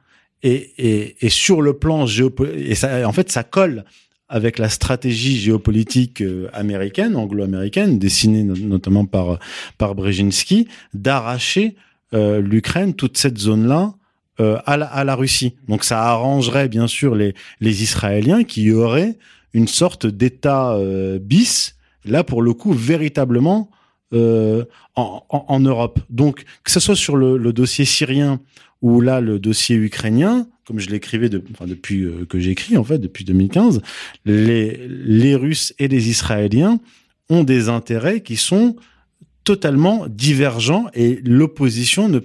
Et, et, et sur le plan géopolitique, et ça, en fait, ça colle avec la stratégie géopolitique euh, américaine, anglo-américaine, dessinée no- notamment par, par Brzezinski, d'arracher euh, l'Ukraine, toute cette zone-là, euh, à, la, à la Russie. Donc ça arrangerait bien sûr les, les Israéliens qui auraient une sorte d'État euh, bis, là pour le coup véritablement euh, en, en, en Europe. Donc que ce soit sur le, le dossier syrien ou là le dossier ukrainien, comme je l'écrivais de, enfin, depuis euh, que j'écris en fait depuis 2015, les, les Russes et les Israéliens ont des intérêts qui sont totalement divergents et l'opposition ne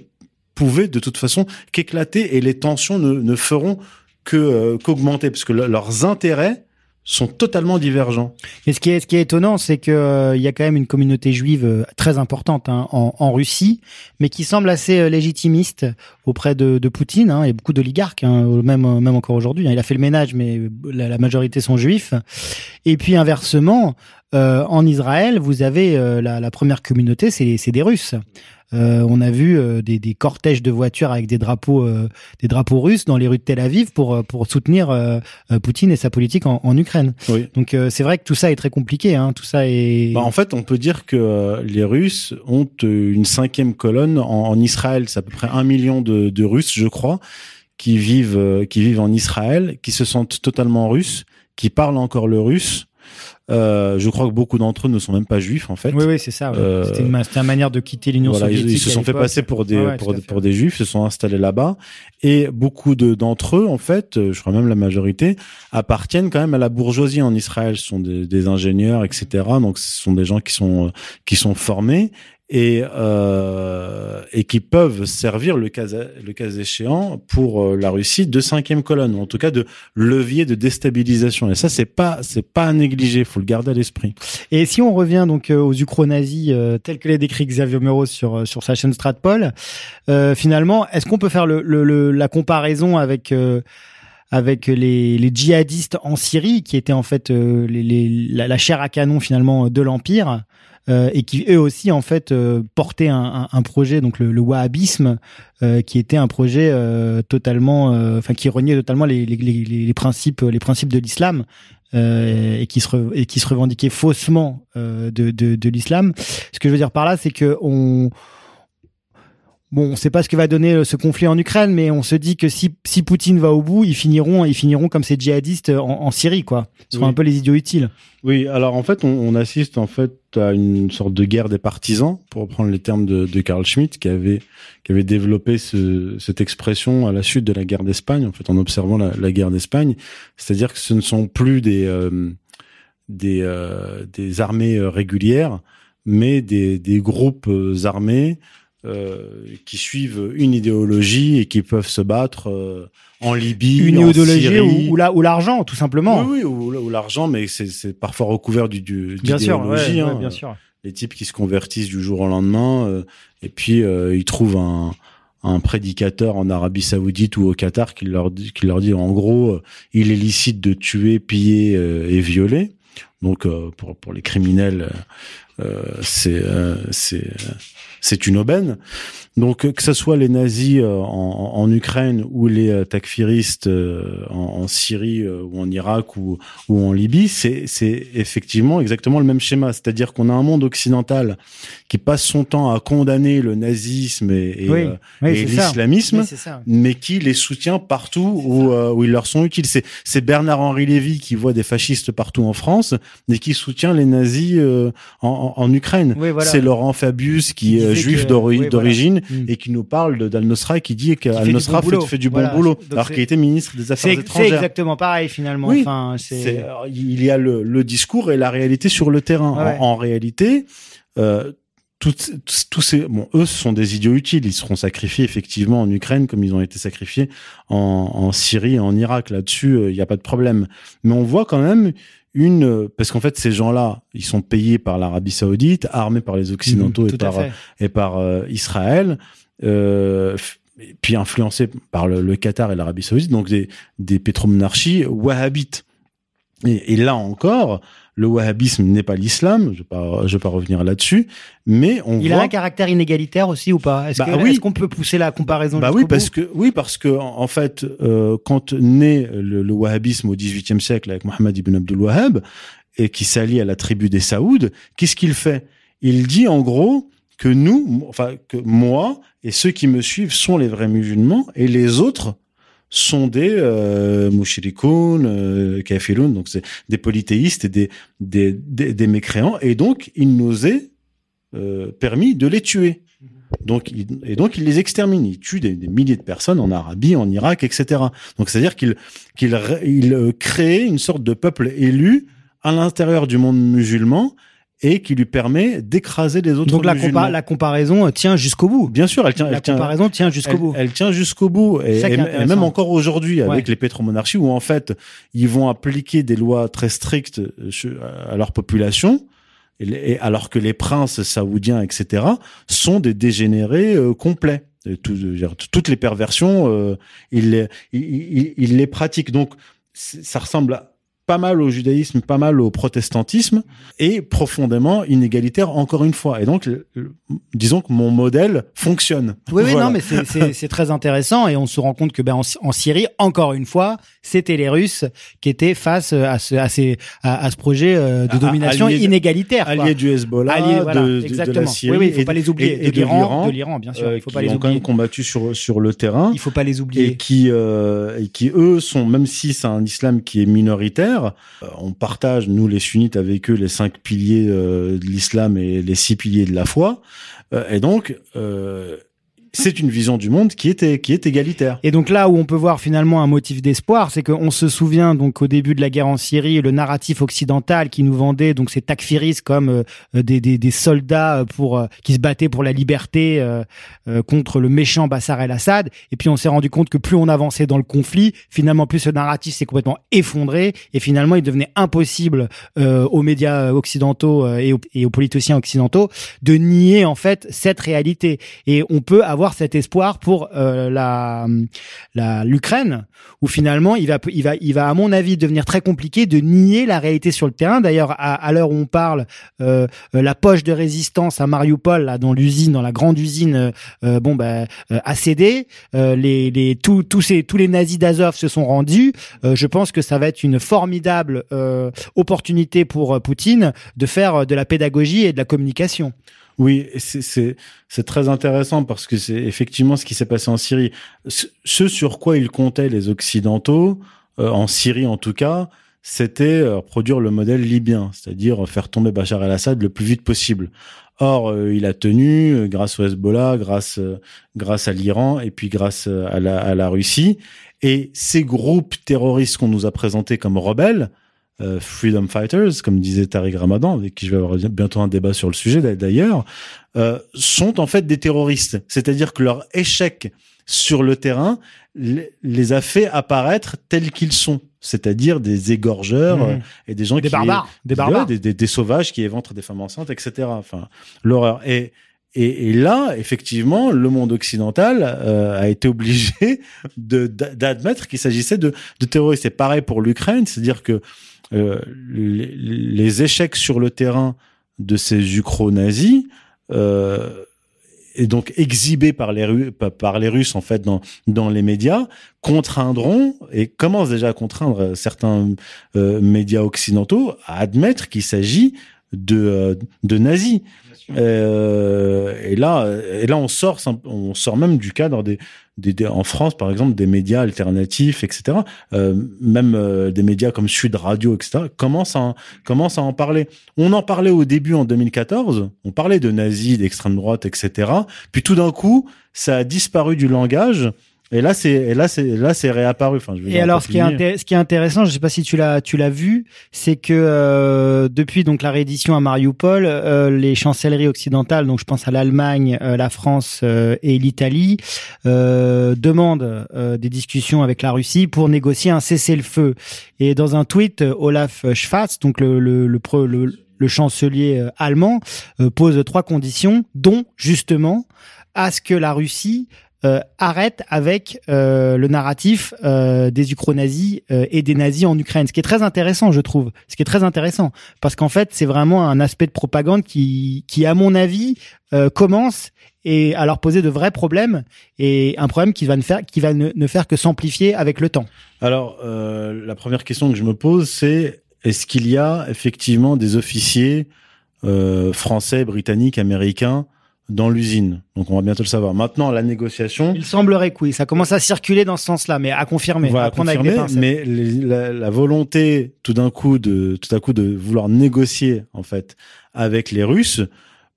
pouvait de toute façon qu'éclater et les tensions ne, ne feront que euh, qu'augmenter parce que le- leurs intérêts sont totalement divergents. Et ce qui est, ce qui est étonnant, c'est que euh, il y a quand même une communauté juive euh, très importante hein, en, en Russie, mais qui semble assez euh, légitimiste auprès de, de Poutine. Hein, a beaucoup d'oligarques, hein, même euh, même encore aujourd'hui. hein. Il a fait le ménage, mais la, la majorité sont juifs. Et puis inversement, euh, en Israël, vous avez euh, la, la première communauté, c'est c'est des Russes. Euh, on a vu euh, des, des cortèges de voitures avec des drapeaux, euh, des drapeaux russes dans les rues de Tel Aviv pour euh, pour soutenir Poutine et sa politique en, en Ukraine. Oui. Donc euh, c'est vrai que tout ça est très compliqué. Hein, tout ça est. Bah, en fait, on peut dire que les Russes ont une cinquième colonne en, en Israël. C'est à peu près un million de, de Russes, je crois, qui vivent, qui vivent en Israël, qui se sentent totalement russes, qui parlent encore le russe Euh, je crois que beaucoup d'entre eux ne sont même pas juifs en fait. Oui, oui, c'est ça. ouais. Euh, C'était une, manière de quitter l'Union Voilà, soviétique. ils se sont fait passer pour des ouais, pour, des- fait. pour des juifs, se sont installés là-bas et beaucoup de d'entre eux en fait, euh, je crois même la majorité appartiennent quand même à la bourgeoisie en Israël, ce sont des, des ingénieurs etc. Donc ce sont des gens qui sont qui sont formés et euh, et qui peuvent servir le cas le cas échéant pour euh, la Russie de cinquième colonne ou en tout cas de levier de déstabilisation et ça c'est pas c'est pas à négliger, faut le garder à l'esprit. Et si on revient donc euh, aux ukro-nazis euh, tels que les décrit Xavier Meuros sur sur sa chaîne Stratpol, euh, finalement, est-ce qu'on peut faire le, le- le- la comparaison avec avec les, les djihadistes en Syrie qui étaient en fait les, les- la, la chair à canon finalement de l'empire euh, et qui eux aussi en fait euh, portaient un, un, un projet donc le, le wahhabisme euh, qui était un projet euh, totalement euh, enfin qui reniait totalement les, les, les, les principes les principes de l'islam euh, et qui se et qui se revendiquait faussement de, de, de l'islam. Ce que je veux dire par là, c'est que on Bon, on sait pas ce que va donner euh, ce conflit en Ukraine, mais on se dit que si, si Poutine va au bout, ils finiront, ils finiront comme ces djihadistes en, en Syrie, quoi. Ce seront Oui. un peu les idiots utiles. Oui, alors en fait, on, on assiste en fait à une sorte de guerre des partisans, pour reprendre les termes de, de Carl Schmitt, qui avait qui avait développé ce, cette expression à la suite de la guerre d'Espagne, en fait, en observant la, la guerre d'Espagne. C'est-à-dire que ce ne sont plus des euh, des euh, des armées régulières, mais des des groupes armés euh, qui suivent une idéologie et qui peuvent se battre euh, en Libye, Une en idéologie Syrie, ou, ou la- ou l'argent, tout simplement. oui, oui, ou, ou l'argent, mais c'est, parfois recouvert du, du, bien sûr, ouais, hein. bien sûr. Les types qui se convertissent du jour au lendemain, euh, et puis ils trouvent un, un prédicateur en Arabie Saoudite ou au Qatar qui leur dit, qui leur dit en gros, il est licite de tuer, piller et violer. Donc euh, pour pour les criminels, euh, c'est euh, c'est c'est une aubaine. Donc que ce soit les nazis euh, en, en Ukraine ou les takfiristes euh, en, en Syrie euh, ou en Irak ou, ou en Libye, c'est c'est effectivement exactement le même schéma. C'est-à-dire qu'on a un monde occidental qui passe son temps à condamner le nazisme et, et, Oui, euh, Oui, et l'islamisme mais qui les soutient partout où, euh, où ils leur sont utiles. C'est, c'est Bernard-Henri Lévy qui voit des fascistes partout en France, mais qui soutient les nazis euh, en, Ukraine. Oui, voilà. C'est Laurent Fabius qui est euh, juif que- d'ori- oui, voilà. d'origine Mm. et qui nous parle d'Al-Nosra qui dit qu'Al-Nosra fait, du bon boulot. alors qu'il était ministre des Affaires C'est c'est étrangères. exactement pareil finalement. Oui. Enfin, C'est- il y a le, le discours et la réalité sur le terrain. Ouais. En, en réalité, euh, toutes- tous ces, bon, eux, ce sont des idiots utiles. Ils seront sacrifiés effectivement en Ukraine comme ils ont été sacrifiés en, en Syrie et en Irak. Là-dessus, euh, il n'y a pas de problème. Mais on voit quand même une, euh, parce qu'en fait, ces gens-là, ils sont payés par l'Arabie Saoudite, armés par les Occidentaux et par fait. et par euh, Israël, euh, et puis influencés par le, le Qatar et l'Arabie Saoudite, donc des, des pétromonarchies wahhabites. Et, et là encore, le wahhabisme n'est pas l'islam, je vais pas, je vais pas revenir là-dessus, mais on Il voit. a un caractère inégalitaire aussi ou pas? Est-ce Bah que- oui. qu'on peut pousser la comparaison Bah oui, parce que oui, parce que en en fait, euh, quand naît le, le wahhabisme au XVIIIe siècle avec Mohammed ibn Abdul Wahhab et qui s'allie à la tribu des Saouds, qu'est-ce qu'il fait? Il dit en gros que nous, enfin que moi et ceux qui me suivent sont les vrais musulmans et les autres sont des euh, mushrikoun, euh, kafiroun, donc c'est des polythéistes et des, des, des, des mécréants, et donc il nous est euh, permis de les tuer. Donc, il, et donc, il les extermine. Il tue des, des milliers de personnes en Arabie, en Irak, etc. Donc, c'est-à-dire qu'il qu'il il, euh, crée une sorte de peuple élu à l'intérieur du monde musulman et qui lui permet d'écraser les autres Donc la, musulmans. compa- la comparaison tient jusqu'au bout. Bien sûr, elle tient, La elle comparaison tient jusqu'au bout. elle tient jusqu'au bout. Et, même encore aujourd'hui, avec Ouais. les pétromonarchies, où en fait, ils vont appliquer des lois très strictes euh, à leur population, et alors que les princes saoudiens, etc., sont des dégénérés euh, complets. Tout- dire, toutes les perversions, euh, ils, les, ils, ils- ils les pratiquent. Donc, ça ressemble à- pas mal au judaïsme, pas mal au protestantisme, et profondément inégalitaire encore une fois. Et donc, le- disons que mon modèle fonctionne. Oui, oui, non, mais c'est- très intéressant et on se rend compte que ben en, en Syrie, encore une fois, c'était les Russes qui étaient face à ce à ces à, à ce projet euh, de domination inégalitaire. alliés du Hezbollah, Alliés, voilà, de, de- de exactement. la Syrie oui, oui, il faut et- pas les oublier. et- et de l'Iran, de l'Iran, bien sûr. euh, il faut qui pas les ont quand même oublier. combattu sur sur le terrain Il faut pas les et oublier. qui euh, et qui eux sont même si c'est un islam qui est minoritaire, Euh, on partage, nous les sunnites, avec eux les cinq piliers euh, de l'islam et les six piliers de la foi. Euh, et donc, c'est une vision du monde qui est, qui est égalitaire. Et donc là où on peut voir finalement un motif d'espoir, c'est qu'on se souvient donc au début de la guerre en Syrie, le narratif occidental qui nous vendait donc ces takfiris comme euh, des, des, des, soldats pour euh, qui se battaient pour la liberté euh, contre le méchant Bachar el-Assad. Et puis on s'est rendu compte que plus on avançait dans le conflit, finalement plus ce narratif s'est complètement effondré et finalement il devenait impossible aux médias occidentaux et aux, et aux politiciens occidentaux de nier en fait cette réalité. Et on peut avoir cet espoir pour euh, la l'Ukraine où finalement il va il va il va à mon avis devenir très compliqué de nier la réalité sur le terrain. D'ailleurs à, à l'heure où on parle, euh, euh, la poche de résistance à Mariupol là dans l'usine, dans la grande usine, bon ben a cédé. les les tous tous ces tous les nazis d'Azov se sont rendus. je pense que ça va être une formidable opportunité pour Poutine de faire de la pédagogie et de la communication. Oui, c'est très intéressant parce que c'est effectivement ce qui s'est passé en Syrie. Ce sur quoi ils comptaient les Occidentaux, euh, en Syrie en tout cas, c'était euh, produire le modèle libyen, c'est-à-dire faire tomber Bachar el-Assad le plus vite possible. Or, euh, il a tenu grâce au Hezbollah, grâce grâce à l'Iran et puis grâce à la, à la Russie. Et ces groupes terroristes qu'on nous a présentés comme rebelles, euh, freedom fighters, comme disait Tariq Ramadan, avec qui je vais avoir bientôt un débat sur le sujet d'ailleurs, euh, sont en fait des terroristes. C'est-à-dire que leur échec sur le terrain les a fait apparaître tels qu'ils sont, c'est-à-dire des égorgeurs mmh. euh, et des gens des qui barbares, des barbares, des, des, des, sauvages qui éventrent des femmes enceintes, etc. Enfin, l'horreur. Et et, et, là, effectivement, le monde occidental euh, a été obligé d'admettre qu'il s'agissait de, de terroristes. C'est pareil pour l'Ukraine, c'est-à-dire que euh, les, échecs sur le terrain de ces ukro-nazis euh, et donc exhibés par les, par les Russes en fait dans, dans les médias contraindront et commencent déjà à contraindre certains euh, médias occidentaux à admettre qu'il s'agit de, euh, de nazis. Euh, et là, et là, on sort, on sort même du cadre des, en France, par exemple, des médias alternatifs, etc. Euh, même euh, des médias comme Sud Radio, etc. commencent à, commencent à en parler. On en parlait au début en 2014. On parlait de nazis, d'extrême droite, etc. Puis tout d'un coup, ça a disparu du langage. Et là, c'est là, c'est là, c'est réapparu. Enfin, je et alors, ce qui, est ce qui est intéressant, je sais pas si tu l'as, tu l'as vu, c'est que euh, depuis donc la réédition à Mariupol, euh, les chancelleries occidentales, donc je pense à l'Allemagne, euh, la France et l'Italie, demandent des discussions avec la Russie pour négocier un cessez-le-feu. Et dans un tweet, Olaf Schwarz, donc le le, le, le, le chancelier allemand, pose trois conditions, dont justement à ce que la Russie euh, arrête avec euh, le narratif euh, des ukro-nazis et des nazis en Ukraine. Ce qui est très intéressant, je trouve. Ce qui est très intéressant, parce qu'en fait, c'est vraiment un aspect de propagande qui, qui à mon avis, commence et à leur poser de vrais problèmes et un problème qui va ne faire, qui va ne, ne faire que s'amplifier avec le temps. Alors, la première question que je me pose, c'est est-ce qu'il y a effectivement des officiers français, britanniques, américains dans l'usine. Donc on va bientôt le savoir. Maintenant, la négociation. Il semblerait que oui, ça commence à circuler dans ce sens-là, mais à confirmer. à, confirmer, mais la, volonté tout d'un coup de tout à coup de vouloir négocier en fait avec les Russes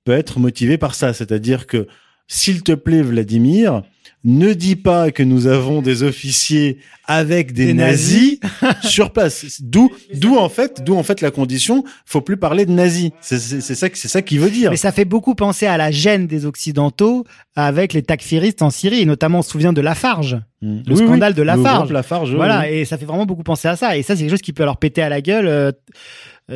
peut être motivée par ça, c'est-à-dire que s'il te plaît Vladimir, ne dis pas que nous avons des officiers avec des, nazis, sur place. D'où, d'où en fait, d'où en fait la condition, faut plus parler de nazis. C'est, ça, c'est ça qui veut dire. Mais ça fait beaucoup penser à la gêne des occidentaux avec les takfiristes en Syrie, et notamment on se souvient de Lafarge. Hmm. Le scandale de Lafarge. Lafarge voilà, et ça fait vraiment beaucoup penser à ça. Et ça, c'est quelque chose qui peut leur péter à la gueule. Euh,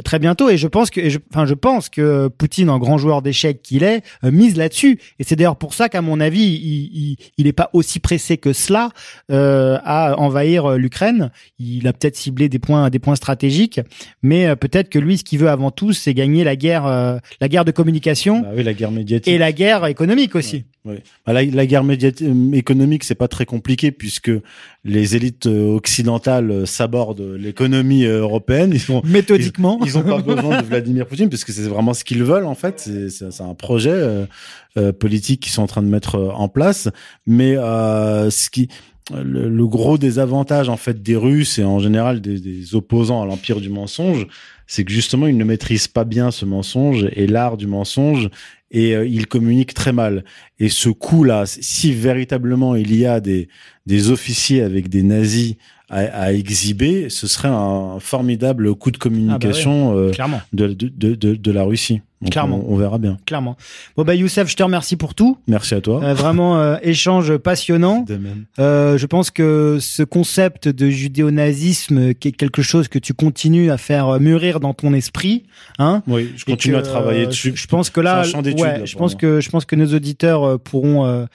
très bientôt. Et je pense que, enfin, je pense que Poutine, en grand joueur d'échecs qu'il est, euh, mise là-dessus. Et c'est d'ailleurs pour ça qu'à mon avis, il, il, est pas aussi pressé que cela euh, à envahir euh, l'Ukraine. Il a peut-être ciblé des points, des points stratégiques, mais peut-être que lui, ce qu'il veut avant tout, c'est gagner la guerre, la guerre de communication. Bah oui, la guerre médiatique. Et la guerre économique aussi. Bah, la, la, guerre médiatique économique, c'est pas très compliqué puisque les élites occidentales sabordent l'économie européenne. Ils sont méthodiquement ils ont pas besoin de Vladimir Poutine parce que c'est vraiment ce qu'ils veulent en fait. C'est un projet euh, euh, politique qu'ils sont en train de mettre euh, en place. Mais euh, ce qui le, le gros désavantage en fait des Russes et en général des, des opposants à l'empire du mensonge, c'est que justement ils ne maîtrisent pas bien ce mensonge et l'art du mensonge et euh, ils communiquent très mal. Et ce coup-là, si véritablement il y a des, des officiers avec des nazis à, à exhiber, ce serait un formidable coup de communication euh, Clairement. de, de, de, de, de la Russie. Donc, Clairement. On, on verra bien. Clairement. Bon bah Youssef, je te remercie pour tout. Merci à toi. Euh, vraiment euh, échange passionnant. De même. Euh, je pense que ce concept de judéo-nazisme, qui est quelque chose que tu continues à faire mûrir dans ton esprit, hein. Oui, je continue que, à travailler dessus. Je, je pense que là, un champ ouais, là, je pense moi. que je pense que nos auditeurs pourront euh,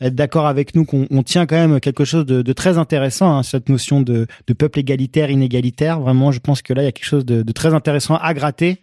être d'accord avec nous qu'on on tient quand même quelque chose de, de très intéressant, hein, cette notion de, de peuple égalitaire, inégalitaire. Vraiment, je pense que là, il y a quelque chose de, de très intéressant à gratter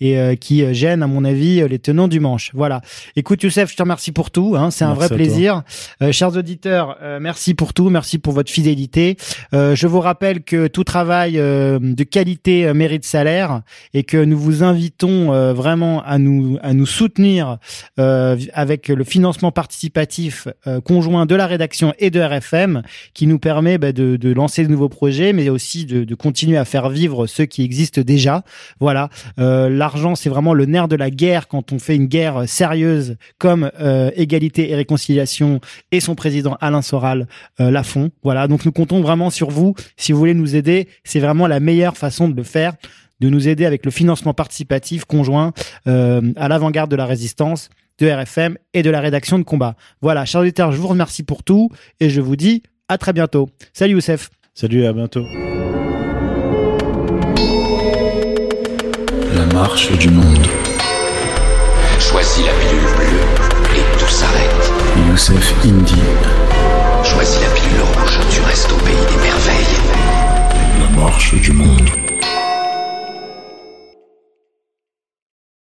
et euh, qui euh, à mon avis, euh, les tenants du manche. Voilà. Écoute, Youssef, je te remercie pour tout. Hein, c'est un vrai plaisir. Euh, chers auditeurs, euh, merci pour tout. Merci pour votre fidélité. Euh, je vous rappelle que tout travail de qualité mérite salaire et que nous vous invitons vraiment à nous à nous soutenir avec le financement participatif conjoint de la rédaction et de RFM qui nous permet bah, de, de lancer de nouveaux projets mais aussi de, de continuer à faire vivre ceux qui existent déjà. Voilà, l'argent c'est vraiment le nerf de la guerre quand on fait une guerre sérieuse comme euh, égalité et réconciliation et son président Alain Soral euh, la font. Voilà, donc nous comptons vraiment sur vous si vous voulez nous aider. C'est vraiment la meilleure façon de le faire de nous aider avec le financement participatif conjoint euh, à l'avant-garde de la résistance de RFM et de la rédaction de combat. Voilà, chers auditeurs, je vous remercie pour tout et je vous dis à très bientôt. Salut Youssef. Salut, à bientôt. La marche du monde. Choisis la pilule bleue et tout s'arrête. Youssef Indy. Choisis la pilule rouge, tu restes au pays des merveilles. La marche du monde.